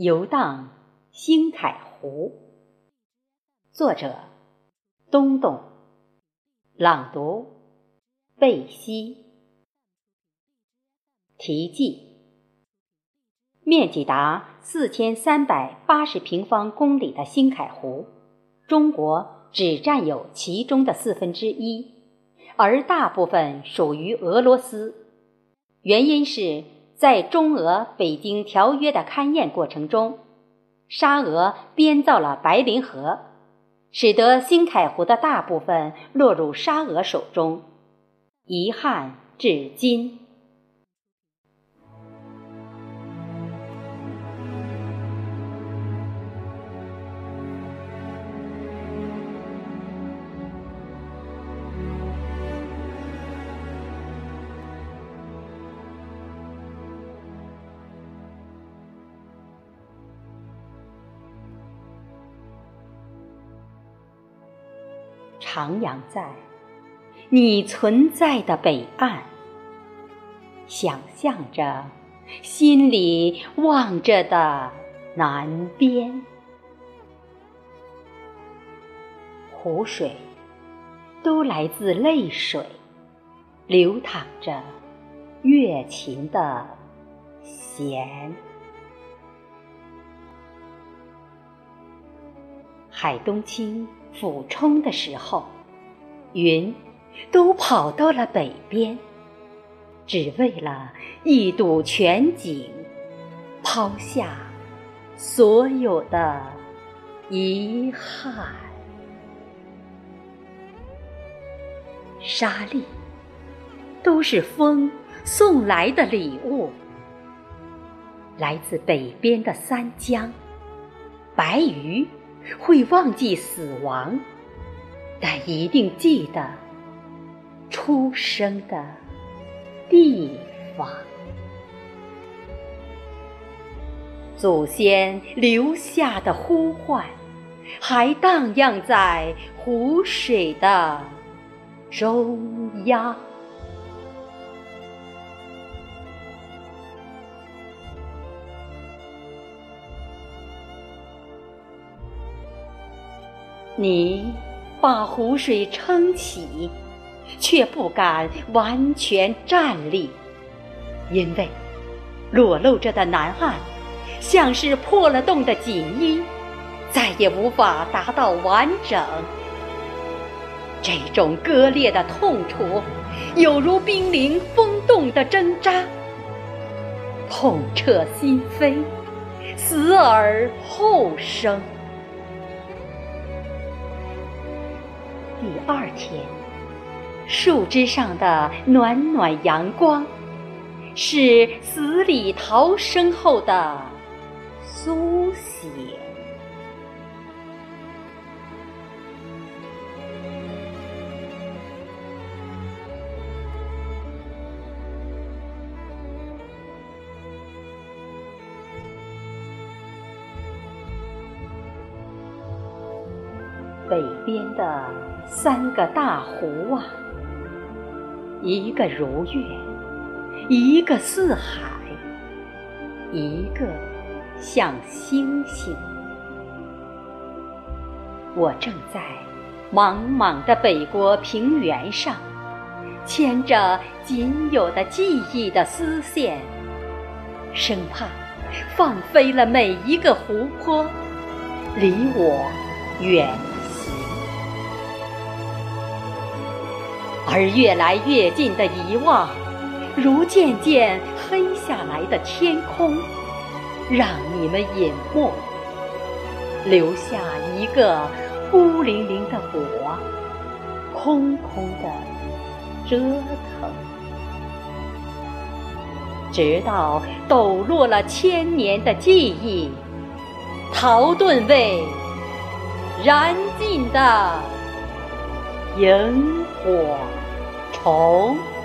游荡星海湖，作者东东，朗读贝西。题记：面积达四千三百八十平方公里的星海湖，中国只占有其中的四分之一，而大部分属于俄罗斯。原因是。在中俄北京条约的勘验过程中，沙俄编造了白令河，使得兴凯湖的大部分落入沙俄手中，遗憾至今。徜徉在你存在的北岸，想象着心里望着的南边，湖水都来自泪水，流淌着月琴的弦。海东青。俯冲的时候，云都跑到了北边，只为了一睹全景，抛下所有的遗憾。沙粒都是风送来的礼物，来自北边的三江，白鱼。会忘记死亡，但一定记得出生的地方。祖先留下的呼唤，还荡漾在湖水的中央。你把湖水撑起，却不敢完全站立，因为裸露着的南岸像是破了洞的锦衣，再也无法达到完整。这种割裂的痛楚，有如濒临风洞的针扎，痛彻心扉，死而后生。第二天，树枝上的暖暖阳光，是死里逃生后的苏醒。北边的三个大湖啊，一个如月，一个似海，一个像星星。我正在茫茫的北国平原上，牵着仅有的记忆的丝线，生怕放飞了每一个湖泊，离我远。而越来越近的遗忘，如渐渐黑下来的天空，让你们隐没，留下一个孤零零的我，空空的折腾，直到抖落了千年的记忆，陶遁为燃尽的萤火。虫。